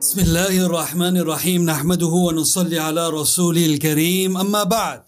بسم الله الرحمن الرحيم نحمده ونصلي على رسوله الكريم أما بعد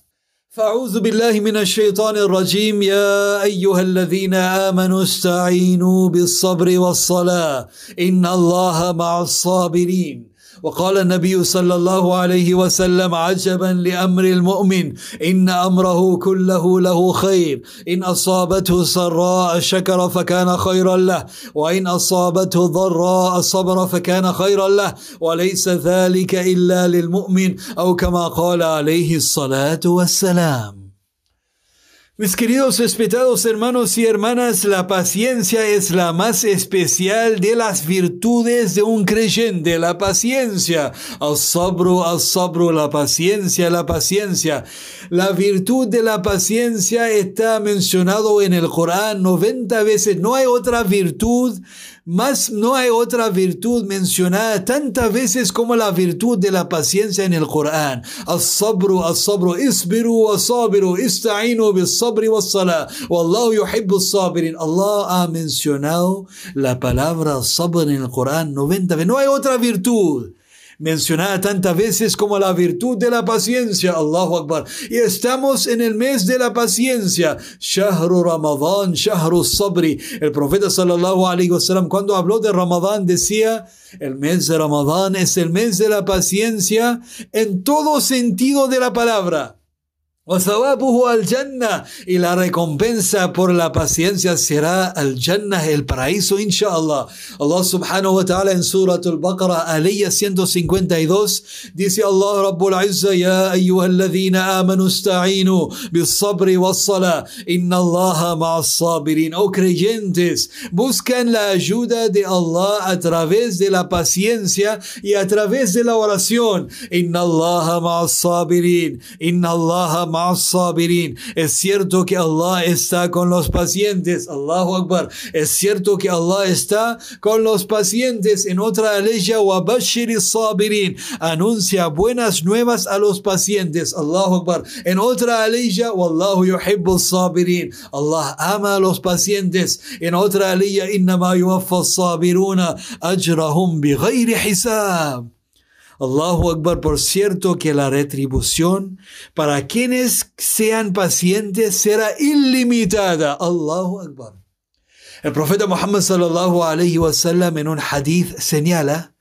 فأعوذ بالله من الشيطان الرجيم يا أيها الذين آمنوا استعينوا بالصبر والصلاة إن الله مع الصابرين وقال النبي صلى الله عليه وسلم عجبا لأمر المؤمن إن أمره كله له خير. إن أصابته سراء شكر فكان خيرا له وإن أصابته ضراء صبر فكان خيرا له. وليس ذلك إلا للمؤمن أو كما قال عليه الصلاة والسلام. Mis queridos respetados hermanos y hermanas, la paciencia es la más especial de las virtudes de un creyente, la paciencia. Al sabro, al sabro, la paciencia, la paciencia. La virtud de la paciencia está mencionado en el Corán 90 veces. No hay otra virtud más no hay otra virtud mencionada tantas veces como la virtud de la paciencia en el Corán. Al-sabru, al-sabru, isbiru, al-sabiru, ista'inu bil-sabri wal-salah. Wallahu yuhibbu sabirin. Allah ha mencionado la palabra sabr en el Corán 90 veces. No hay otra virtud mencionada tantas veces como la virtud de la paciencia. Allahu Akbar. Y estamos en el mes de la paciencia. Shahru Ramadan, Shahru Sabri. El profeta sallallahu alaihi wasallam cuando habló de Ramadán decía, el mes de Ramadán es el mes de la paciencia en todo sentido de la palabra. Y la recompensa por la paciencia será al Jannah, el paraíso, inshallah. Allah subhanahu wa ta'ala en Surah Al-Baqarah, aliyah 152, dice Allah Rabbul Izza, Ya ayyuhalladhina amanu ista'inu bis sabri was salah, inna Allah ma'as sabirin. Oh creyentes, buscan la ayuda de Allah a través de la paciencia y a través de la oración. Inna Allah ma'as sabirin. Inna Allah sabirin. Es cierto que Allah está con los pacientes. Allahu Akbar. Es cierto que Allah está con los pacientes. En otra ley, sabirin. Anuncia buenas nuevas a los pacientes. Allahu Akbar. En otra ley, Wallahu yuhibbu sabirin. Allah ama a los pacientes. En otra ley, innama yuwaffa sabiruna ajrahum bighayri hisab. Allahu Akbar, por cierto que la retribución para quienes sean pacientes será ilimitada. Allahu Akbar. El profeta Muhammad sallallahu alayhi wa sallam en un hadith señala,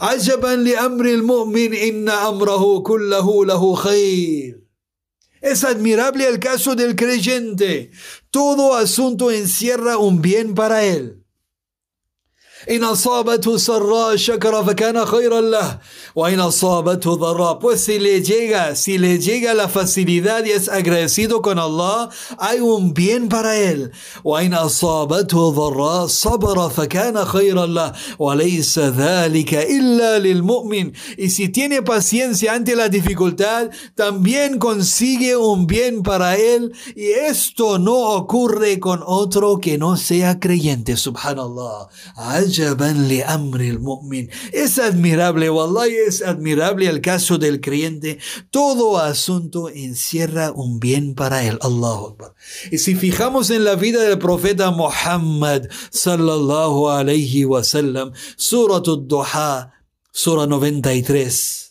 عجبا لأمر المؤمن إن أمره كله له خير. Es admirable el caso del creyente. Todo asunto encierra un bien para él. إن أصابته سراء شكر فكان خيرا له وإن أصابته ضراء pues si le llega si le llega la facilidad y es agradecido con Allah hay un bien para él وإن أصابته ضراء صبر فكان خيرا له وليس ذلك إلا للمؤمن y si tiene paciencia ante la dificultad también consigue un bien para él y esto no ocurre con otro que no sea creyente subhanallah es admirable, wallahi, es admirable el caso del creyente. Todo asunto encierra un bien para él. Allahu Akbar. Y si fijamos en la vida del profeta Muhammad sallallahu alayhi wa sallam, Surah Ad-Duha, Surah 93.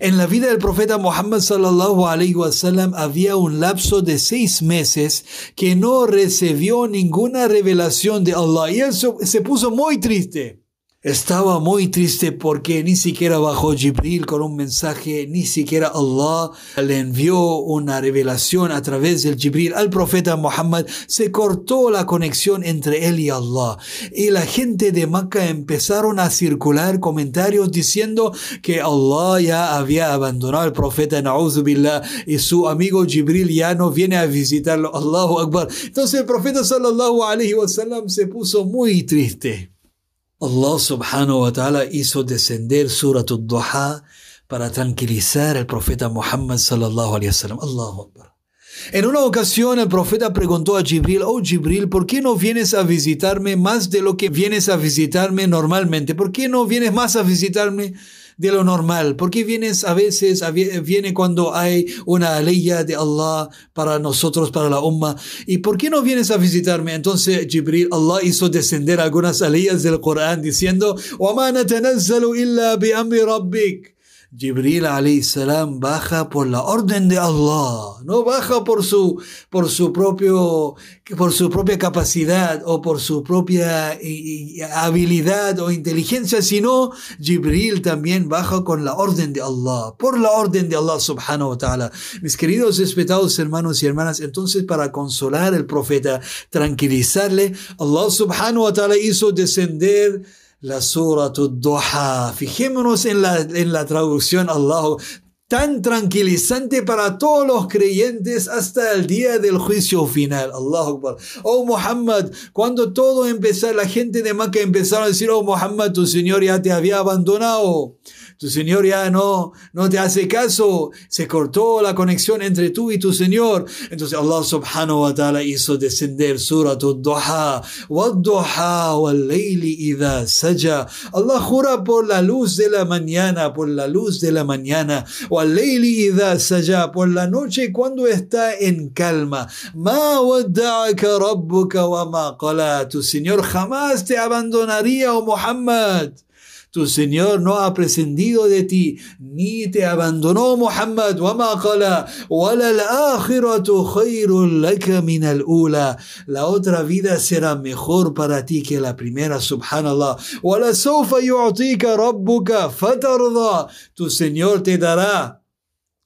En la vida del profeta Muhammad sallallahu alaihi wasallam había un lapso de seis meses que no recibió ninguna revelación de Allah y él se puso muy triste. Estaba muy triste porque ni siquiera bajó Jibril con un mensaje, ni siquiera Allah le envió una revelación a través del Jibril al profeta Muhammad. Se cortó la conexión entre él y Allah. Y la gente de Makkah empezaron a circular comentarios diciendo que Allah ya había abandonado al profeta Billah y su amigo Jibril ya no viene a visitarlo. Allahu Akbar. Entonces el profeta sallallahu alaihi wasallam se puso muy triste. Allah subhanahu wa ta'ala hizo descender Surat al-Duha para tranquilizar al profeta Muhammad sallallahu alayhi wa sallam. Allahu Akbar. En una ocasión el profeta preguntó a Jibril, oh Jibril, ¿por qué no vienes a visitarme más de lo que vienes a visitarme normalmente? ¿Por qué no vienes más a visitarme de lo normal? ¿Por qué vienes a veces, viene cuando hay una ley de Allah para nosotros, para la umma? ¿Y por qué no vienes a visitarme? Entonces Jibril, Allah hizo descender algunas leyes del Corán diciendo, وَمَا نَتَنَزَّلُ إِلَّا بِأَمْرِ رَبِّكَ Jibril salam baja por la orden de Allah, no baja por su, por su, propio, por su propia capacidad o por su propia habilidad o inteligencia, sino Jibril también baja con la orden de Allah, por la orden de Allah subhanahu wa ta'ala. Mis queridos respetados hermanos y hermanas, entonces para consolar al profeta, tranquilizarle, Allah subhanahu wa ta'ala hizo descender la Surah Duha. Fijémonos en la, en la traducción Allah tan tranquilizante para todos los creyentes hasta el día del juicio final. Allahu Akbar. Oh Muhammad, cuando todo empezó, la gente de Makkah empezaron a decir, oh Muhammad, tu Señor ya te había abandonado tu Señor ya no, no te hace caso, se cortó la conexión entre tú y tu Señor. Entonces Allah subhanahu wa ta'ala hizo descender Surah Duha, Wadduha wal-layli idha saja. Allah jura por la luz de la mañana, por la luz de la mañana, wal-layli idha saja, por la noche cuando está en calma. Ma wadda'aka rabbuka wa ma. Tu Señor jamás te abandonaría, oh Muhammad. Tu Señor no ha prescindido de ti, ni te abandonó Muhammad. La otra vida será mejor para ti que la primera, subhanallah. Tu Señor te dará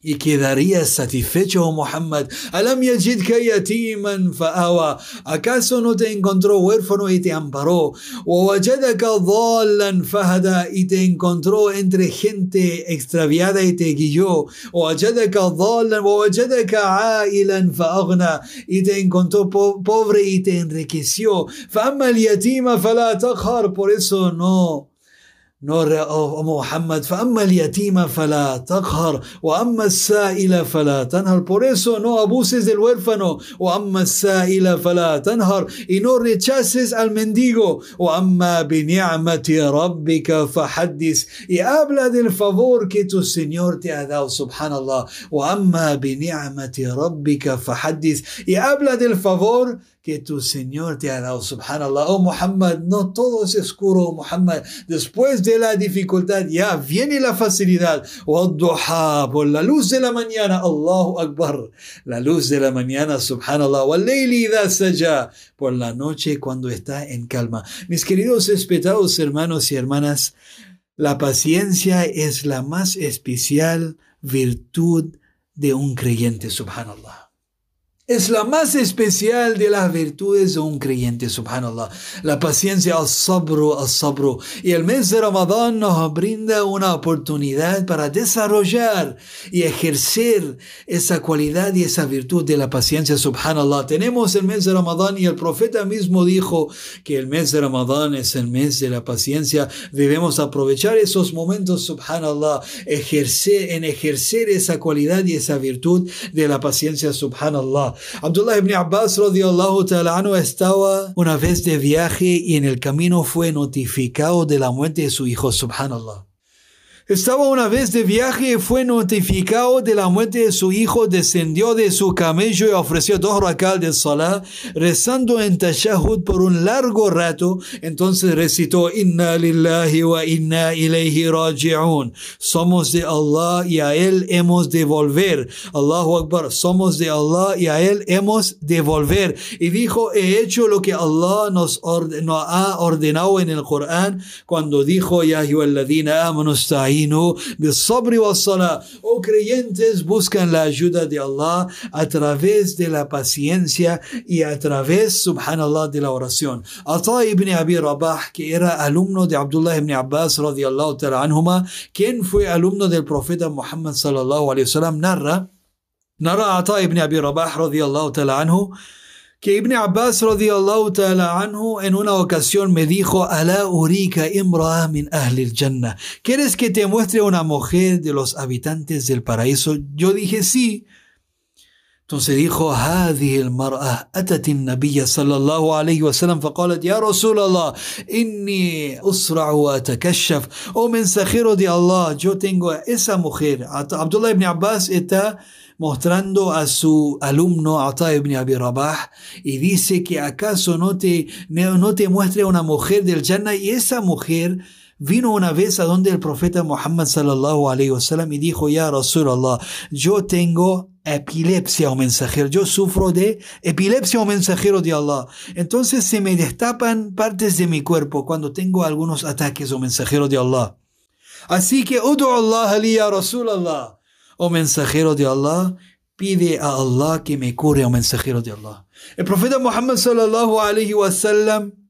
يكي ذريا ستفتشو محمد. ألم يجدك يتيما فآوى. أكاسو نو تي انكونترو إي تي أمبارو. ووجدك ضالا فهدا إتي انكونترو انتر خنتي اكسترافيادا إتي جيو ووجدك ضالا ووجدك عائلا فأغنى. إتي انكونترو بوفري إتي إنريكيسيو. فأما اليتيم فلا تقهر بوريسو نو. نور يا محمد فأما اليتيمة فلا تقهر وأما السائلة فلا تنهر. Por eso no abuses del huérfano وأما السائلة فلا تنهر. Y no rechaces al mendigo وأما بنعمة ربك فحدث. Y habla del favor que tu Señor te ha dado سبحان الله. وأما بنعمة ربك فحدث. Y habla del favor que tu Señor te ha dado. Subhanallah. Oh Muhammad, no todo es oscuro, oh Muhammad. Después de la dificultad ya viene la facilidad. duha por la luz de la mañana. Allahu Akbar. La luz de la mañana, subhanallah. saja por la noche cuando está en calma. Mis queridos respetados hermanos y hermanas, la paciencia es la más especial virtud de un creyente, subhanallah es la más especial de las virtudes de un creyente, subhanallah. La paciencia, al sabro, al sabro. Y el mes de Ramadán nos brinda una oportunidad para desarrollar y ejercer esa cualidad y esa virtud de la paciencia, subhanallah. Tenemos el mes de Ramadán y el profeta mismo dijo que el mes de Ramadán es el mes de la paciencia. Debemos aprovechar esos momentos, subhanallah, ejercer, en ejercer esa cualidad y esa virtud de la paciencia, subhanallah. Abdullah ibn Abbas radiallahu ta'ala estaba una vez de viaje y en el camino fue notificado de la muerte de su hijo, subhanallah. Estaba una vez de viaje y fue notificado de la muerte de su hijo, descendió de su camello y ofreció dos racal de salah, rezando en tashahud por un largo rato. Entonces recitó, Inna lillahi wa inna ilayhi raji'un. Somos de Allah y a Él hemos de volver. Allahu Akbar. Somos de Allah y a Él hemos de volver. Y dijo, he hecho lo que Allah nos, ha ordenado en el Corán cuando dijo, Ya ayyuhalladhina amanu Oh creyentes, buscan la ayuda de Allah a través de la paciencia y a través, subhanallah, de la oración. Ata ibn Abi Rabah, que era alumno de Abdullah ibn Abbas radiallahu ta'ala anhuma, quien fue alumno del profeta Muhammad sallallahu alayhi wa sallam, narra, narra Ata ibn Abi Rabah radiallahu ta'ala anhu, que Ibn Abbas radiallahu ta'ala anhu en una ocasión me dijo, Alá urika imra'a min ahlil jannah. ¿Quieres que te muestre una mujer de los habitantes del paraíso? Yo dije sí. Entonces dijo, هذه المرأة أتت النبي صلى الله عليه وسلم فقالت يا رسول الله إني أسرع وأتكشف Oh mensajero de Allah, yo tengo esa mujer. Abdullah ibn Abbas está mostrando a su alumno Ata ibn Abi Rabah y dice que acaso no te, no te muestre una mujer del Jannah y esa mujer vino una vez a donde el profeta Muhammad sallallahu alayhi wasallam y dijo, ya Rasulallah, yo tengo epilepsia o mensajero. Yo sufro de epilepsia o mensajero de Allah. Entonces se me destapan partes de mi cuerpo cuando tengo algunos ataques o mensajero de Allah. Así que, Udu Allah ya Rasulallah. O mensajero de Allah, pide a Allah que me cure o mensajero de Allah. El profeta Muhammad sallallahu alayhi wasallam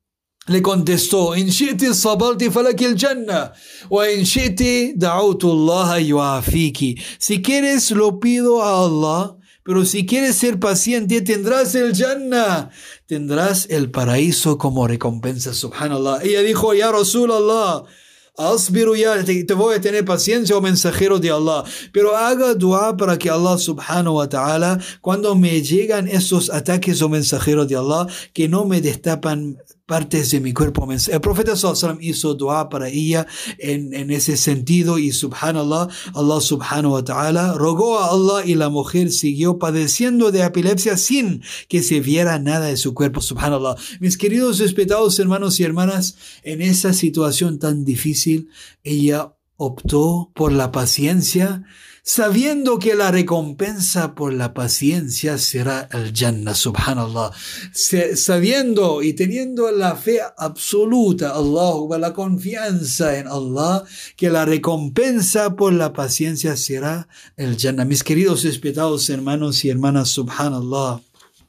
le contestó, in shi'ti sabalti falaki el jannah, wa in shi'ti yuafiki. Si quieres lo pido a Allah, pero si quieres ser paciente tendrás el jannah, tendrás el paraíso como recompensa, subhanallah. Ella dijo, ya Rasulallah, Asbiru ya, te, voy a tener paciencia, oh mensajero de Allah. Pero haga dua para que Allah subhanahu wa ta'ala, cuando me llegan esos ataques, oh mensajero de Allah, que no me destapan partes de mi cuerpo. El profeta sallam hizo dua para ella en, en ese sentido y subhanallah, Allah subhanahu wa ta'ala rogó a Allah y la mujer siguió padeciendo de epilepsia sin que se viera nada de su cuerpo, subhanallah. Mis queridos respetados hermanos y hermanas, en esa situación tan difícil, ella optó por la paciencia, sabiendo que la recompensa por la paciencia será el Jannah, subhanallah. Sabiendo y teniendo la fe absoluta, Allah, la confianza en Allah, que la recompensa por la paciencia será el Jannah. Mis queridos respetados hermanos y hermanas, subhanallah.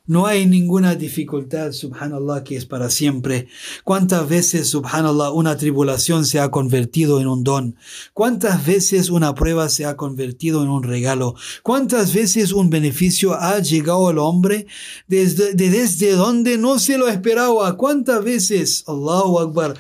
No hay ninguna dificultad, subhanallah, que es para siempre. ¿Cuántas veces, subhanallah, una tribulación se ha convertido en un don? ¿Cuántas veces una prueba se ha convertido en un regalo? ¿Cuántas veces un beneficio ha llegado al hombre desde, desde donde no se lo esperaba? ¿Cuántas veces, Allahu Akbar,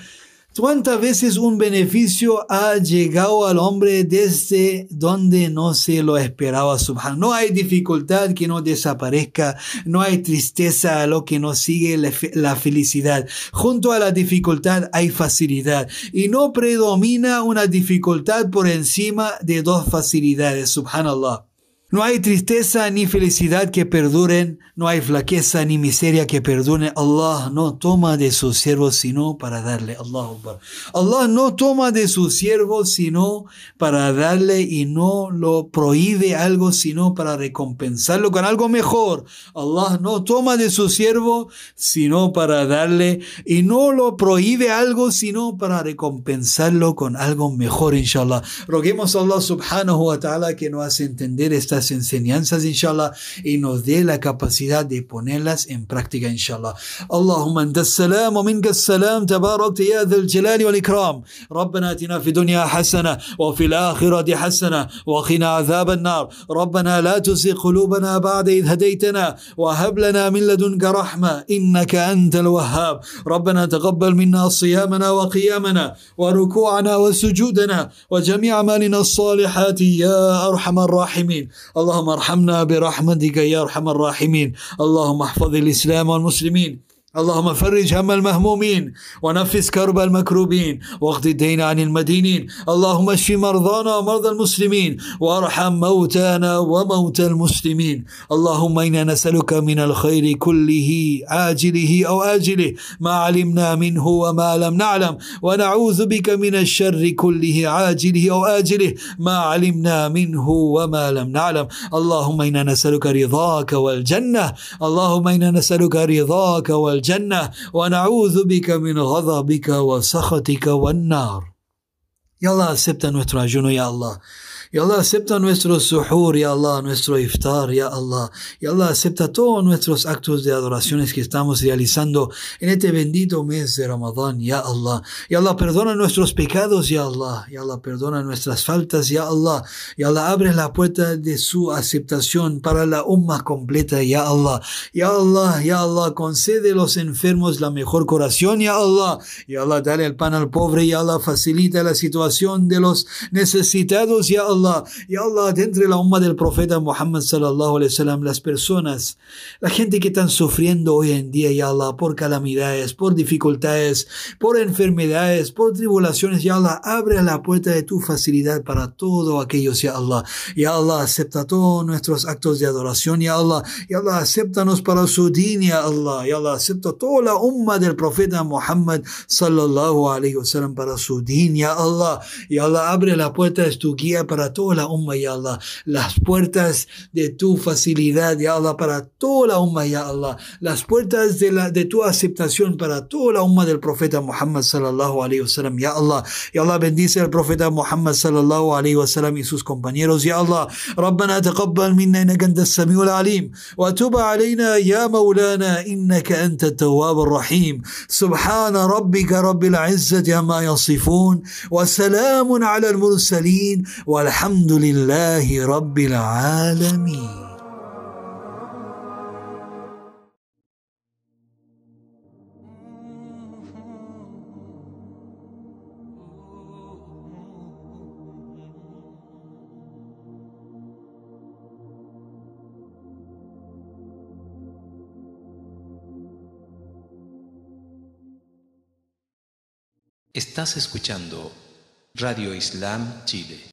¿Cuántas veces un beneficio ha llegado al hombre desde donde no se lo esperaba? Subhan. No hay dificultad que no desaparezca, no hay tristeza a lo que no sigue la felicidad. Junto a la dificultad hay facilidad y no predomina una dificultad por encima de dos facilidades. Subhanallah. No hay tristeza ni felicidad que perduren, no hay flaqueza ni miseria que perdure. Allah no toma de sus siervos sino para darle. Allah, Allah no toma de sus siervos sino para darle y no lo prohíbe algo sino para recompensarlo con algo mejor. Allah no toma de su siervo sino para darle y no lo prohíbe algo sino para recompensarlo con algo mejor, inshallah. Roguemos a Allah subhanahu wa ta'ala que nos hace entender estas enseñanzas, inshallah, y nos dé la capacidad de ponerlas en práctica, inshallah. Allahumma anta السلام ومنك السلام تبارك يا ذا الجلال والإكرام ربنا اتنا في الدنيا حسنة وفي الآخرة حسنة وقنا عذاب النار ربنا لا تزغ قلوبنا بعد إذ هديتنا وهب لنا من لدنك رحمة إنك أنت الوهاب ربنا تقبل منا صيامنا وقيامنا وركوعنا وسجودنا وجميع أعمالنا الصالحات يا أرحم الراحمين اللهم ارحمنا برحمتك يا ارحم الراحمين. اللهم احفظ الإسلام والمسلمين. اللهم فرج هم المهمومين ونفس كرب المكروبين واقض الدين عن المدينين اللهم اشف مرضانا ومرضى المسلمين وارحم موتانا وموتى المسلمين اللهم إنا نسألك من الخير كله عاجله أو آجله ما علمنا منه وما لم نعلم ونعوذ بك من الشر كله عاجله أو آجله ما علمنا منه وما لم نعلم. اللهم إنا نسألك رضاك والجنة اللهم إنا نسألك رضاك والجنة. الجنة ونعوذ بك من غضبك وسخطك والنار. يا الله سبتن وتراجعنا يا الله. Y Allah acepta nuestro suhur, ya Allah, nuestro iftar, ya Allah. Y Allah acepta todos nuestros actos de adoraciones que estamos realizando en este bendito mes de Ramadán, ya Allah. Y Allah perdona nuestros pecados, ya Allah. Y Allah perdona nuestras faltas, ya Allah. Y Allah abre la puerta de su aceptación para la umma completa, ya Allah. Ya Allah, ya Allah, concede a los enfermos la mejor curación, ya Allah. Ya Allah, dale el pan al pobre, ya Allah, facilita la situación de los necesitados, ya Allah. Allah. Ya Allah, de entre la umma del profeta Muhammad sallallahu alaihi wasallam, las personas, la gente que están sufriendo hoy en día, Ya Allah, por calamidades, por dificultades, por enfermedades, por tribulaciones, Ya Allah, abre la puerta de tu facilidad para todos aquellos, Ya Allah. Ya Allah, acepta todos nuestros actos de adoración, Ya Allah. Ya Allah, acéptanos para su din, Ya Allah. Ya Allah, acepta toda la umma del profeta Muhammad sallallahu alaihi wasallam para su din, Ya Allah. Ya Allah, abre la puerta de tu guía para toda la umma, Ya Allah. Las puertas de tu facilidad, Ya Allah, para toda la umma, Ya Allah. Las puertas de, la, de tu aceptación para toda la umma del profeta Muhammad sallallahu alaihi wasallam, Ya Allah. Ya Allah, bendice al profeta Muhammad sallallahu alaihi wasallam y sus compañeros, Ya Allah. ربنا تقبل منا انك انت السميع العليم وتب علينا يا مولانا انك انت التواب الرحيم سبحان ربك رب العزه عما يصفون وسلام على المرسلين والحمد Alhamdulillahi Rabbil Estás escuchando Radio Islam Chile.